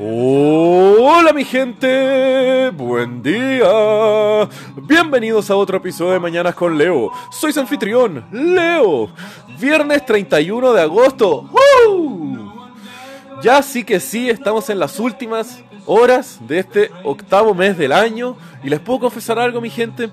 Hola mi gente, buen día. Bienvenidos a otro episodio de Mañanas con Leo. Soy su anfitrión, Leo. Viernes 31 de agosto. Ya sí que sí, estamos en las últimas horas de este octavo mes del año. Y les puedo confesar algo mi gente.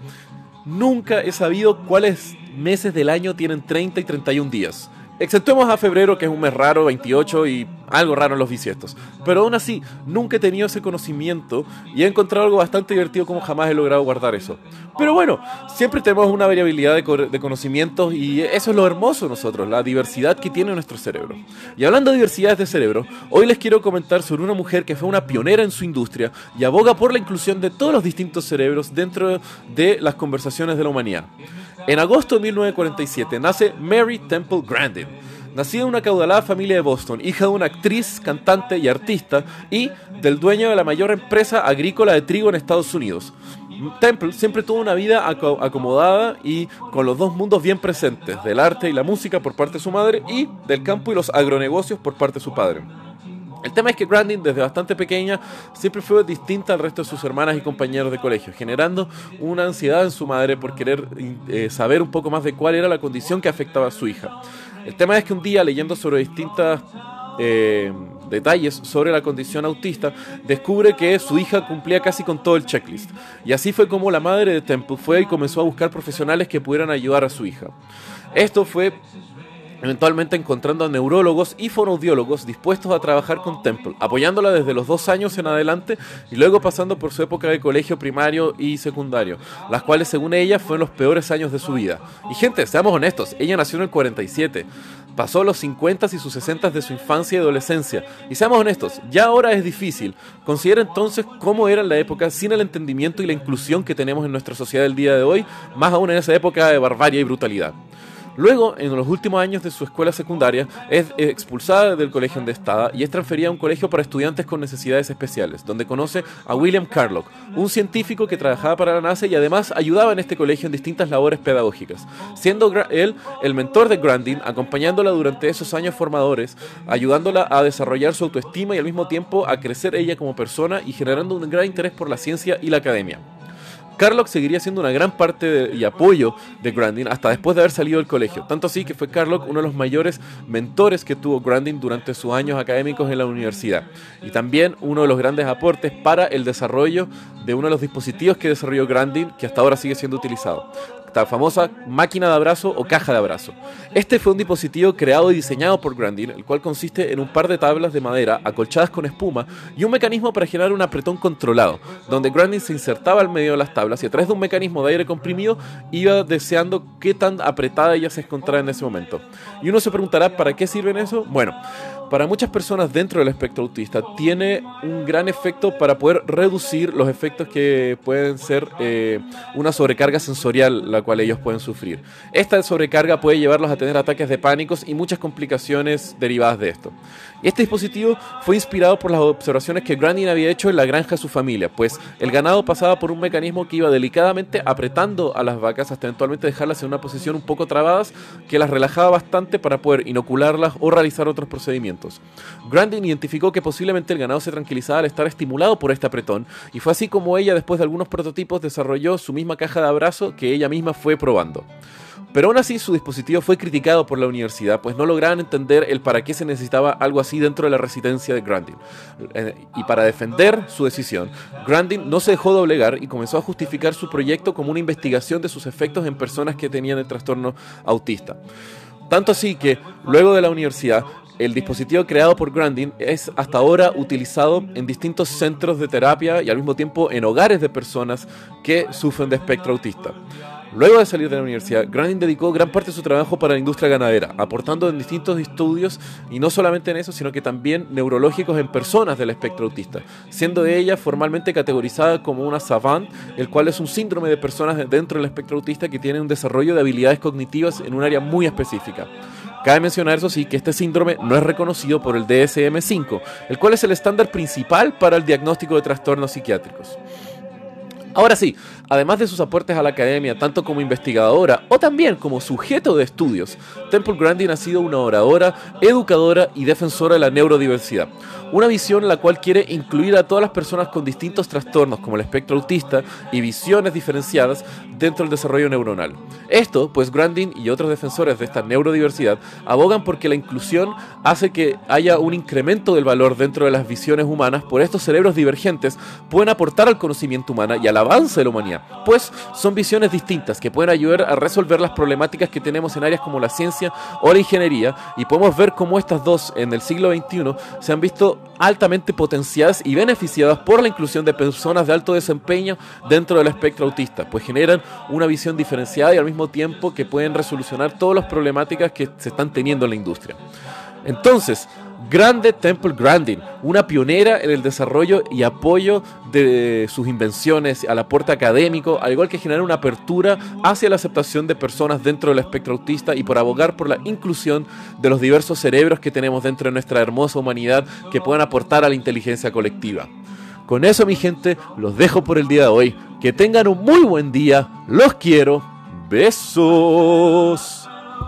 Nunca he sabido cuáles meses del año tienen 30 y 31 días. Exceptuemos a febrero, que es un mes raro, 28 y algo raro en los bisiestos. Pero aún así, nunca he tenido ese conocimiento y he encontrado algo bastante divertido como jamás he logrado guardar eso. Pero bueno, siempre tenemos una variabilidad de, conocimientos y eso es lo hermoso nosotros, la diversidad que tiene nuestro cerebro. Y hablando de diversidades de cerebro, hoy les quiero comentar sobre una mujer que fue una pionera en su industria y aboga por la inclusión de todos los distintos cerebros dentro de las conversaciones de la humanidad. En agosto de 1947 nace Mary Temple Grandin. Nacida en una caudalada familia de Boston, hija de una actriz, cantante y artista, y del dueño de la mayor empresa agrícola de trigo en Estados Unidos. Temple siempre tuvo una vida acomodada y con los dos mundos bien presentes, del arte y la música por parte de su madre y del campo y los agronegocios por parte de su padre. El tema es que Grandin, desde bastante pequeña, siempre fue distinta al resto de sus hermanas y compañeros de colegio, generando una ansiedad en su madre por querer eh, saber un poco más de cuál era la condición que afectaba a su hija. El tema es que un día, leyendo sobre distintas eh, detalles sobre la condición autista, descubre que su hija cumplía casi con todo el checklist. Y así fue como la madre de Temple fue y comenzó a buscar profesionales que pudieran ayudar a su hija. Esto fue eventualmente encontrando a neurólogos y fonoaudiólogos dispuestos a trabajar con Temple, apoyándola desde los dos años en adelante y luego pasando por su época de colegio primario y secundario, las cuales según ella fueron los peores años de su vida. Y gente, seamos honestos, ella nació en el 47, pasó los 50 y sus 60 de su infancia y adolescencia, y seamos honestos, ya ahora es difícil. Considera entonces cómo era la época sin el entendimiento y la inclusión que tenemos en nuestra sociedad del día de hoy, más aún en esa época de barbarie y brutalidad. Luego, en los últimos años de su escuela secundaria, es expulsada del colegio donde estaba y es transferida a un colegio para estudiantes con necesidades especiales, donde conoce a William Carlock, un científico que trabajaba para la NASA y además ayudaba en este colegio en distintas labores pedagógicas, siendo él el mentor de Grandin, acompañándola durante esos años formadores, ayudándola a desarrollar su autoestima y al mismo tiempo a crecer ella como persona y generando un gran interés por la ciencia y la academia. Carlock seguiría siendo una gran parte y apoyo de Grandin hasta después de haber salido del colegio. Tanto así que fue Carlock uno de los mayores mentores que tuvo Grandin durante sus años académicos en la universidad. Y también uno de los grandes aportes para el desarrollo de uno de los dispositivos que desarrolló Grandin, que hasta ahora sigue siendo utilizado famosa máquina de abrazo o caja de abrazo. Este fue un dispositivo creado y diseñado por Grandin, el cual consiste en un par de tablas de madera acolchadas con espuma y un mecanismo para generar un apretón controlado, donde Grandin se insertaba al medio de las tablas y a través de un mecanismo de aire comprimido iba deseando qué tan apretada ella se encontraba en ese momento. Y uno se preguntará, ¿para qué sirven eso? Bueno, para muchas personas dentro del espectro autista tiene un gran efecto para poder reducir los efectos que pueden ser eh, una sobrecarga sensorial la cual ellos pueden sufrir. Esta sobrecarga puede llevarlos a tener ataques de pánicos y muchas complicaciones derivadas de esto. Este dispositivo fue inspirado por las observaciones que Grandin había hecho en la granja de su familia, pues el ganado pasaba por un mecanismo que iba delicadamente apretando a las vacas hasta eventualmente dejarlas en una posición un poco trabadas que las relajaba bastante para poder inocularlas o realizar otros procedimientos. Grandin identificó que posiblemente el ganado se tranquilizaba al estar estimulado por este apretón y fue así como ella después de algunos prototipos desarrolló su misma caja de abrazo que ella misma fue probando. Pero aún así su dispositivo fue criticado por la universidad, pues no lograban entender el para qué se necesitaba algo así dentro de la residencia de Grandin. Eh, y para defender su decisión, Grandin no se dejó doblegar y comenzó a justificar su proyecto como una investigación de sus efectos en personas que tenían el trastorno autista. Tanto así que, luego de la universidad, el dispositivo creado por Grandin es hasta ahora utilizado en distintos centros de terapia y al mismo tiempo en hogares de personas que sufren de espectro autista. Luego de salir de la universidad, Grandin dedicó gran parte de su trabajo para la industria ganadera, aportando en distintos estudios, y no solamente en eso, sino que también neurológicos en personas del espectro autista, siendo ella formalmente categorizada como una savant, el cual es un síndrome de personas dentro del espectro autista que tienen un desarrollo de habilidades cognitivas en un área muy específica. Cabe mencionar, eso sí, que este síndrome no es reconocido por el DSM-5, el cual es el estándar principal para el diagnóstico de trastornos psiquiátricos. Ahora sí, además de sus aportes a la academia, tanto como investigadora o también como sujeto de estudios, Temple Grandin ha sido una oradora, educadora y defensora de la neurodiversidad. Una visión la cual quiere incluir a todas las personas con distintos trastornos como el espectro autista y visiones diferenciadas dentro del desarrollo neuronal. Esto, pues Grandin y otros defensores de esta neurodiversidad abogan porque la inclusión hace que haya un incremento del valor dentro de las visiones humanas, por estos cerebros divergentes pueden aportar al conocimiento humano y al avance de la humanidad, pues son visiones distintas que pueden ayudar a resolver las problemáticas que tenemos en áreas como la ciencia o la ingeniería y podemos ver cómo estas dos en el siglo XXI se han visto altamente potenciadas y beneficiadas por la inclusión de personas de alto desempeño dentro del espectro autista, pues generan una visión diferenciada y al mismo tiempo que pueden resolucionar todas las problemáticas que se están teniendo en la industria. Entonces, Grande Temple Grandin, una pionera en el desarrollo y apoyo de sus invenciones al aporte académico, al igual que generar una apertura hacia la aceptación de personas dentro del espectro autista y por abogar por la inclusión de los diversos cerebros que tenemos dentro de nuestra hermosa humanidad que puedan aportar a la inteligencia colectiva. Con eso, mi gente, los dejo por el día de hoy. Que tengan un muy buen día. Los quiero. Besos.